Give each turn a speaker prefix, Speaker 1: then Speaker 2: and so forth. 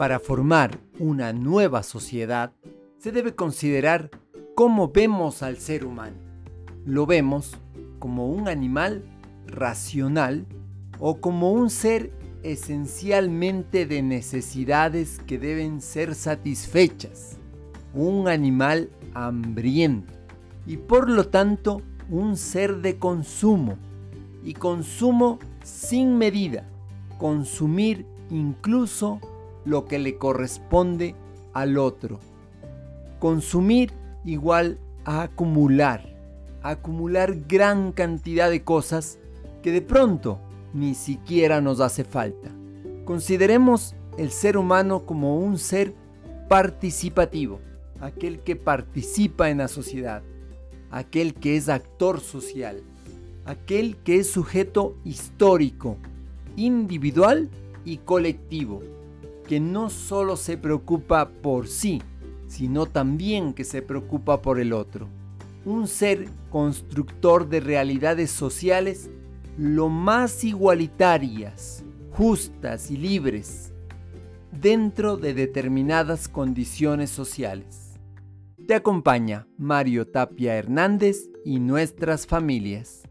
Speaker 1: Para formar una nueva sociedad, se debe considerar cómo vemos al ser humano. Lo vemos como un animal racional o como un ser esencialmente de necesidades que deben ser satisfechas, un animal hambriento y por lo tanto un ser de consumo. Y consumo sin medida, consumir incluso lo que le corresponde al otro. Consumir igual a acumular, acumular gran cantidad de cosas que de pronto ni siquiera nos hace falta. Consideremos el ser humano como un ser participativo, aquel que participa en la sociedad, aquel que es actor social, aquel que es sujeto histórico, individual y colectivo, que no solo se preocupa por sí, sino también que se preocupa por el otro. Un ser constructor de realidades sociales lo más igualitarias, justas y libres, dentro de determinadas condiciones sociales. Te acompaña Mario Tapia Hernández y nuestras familias.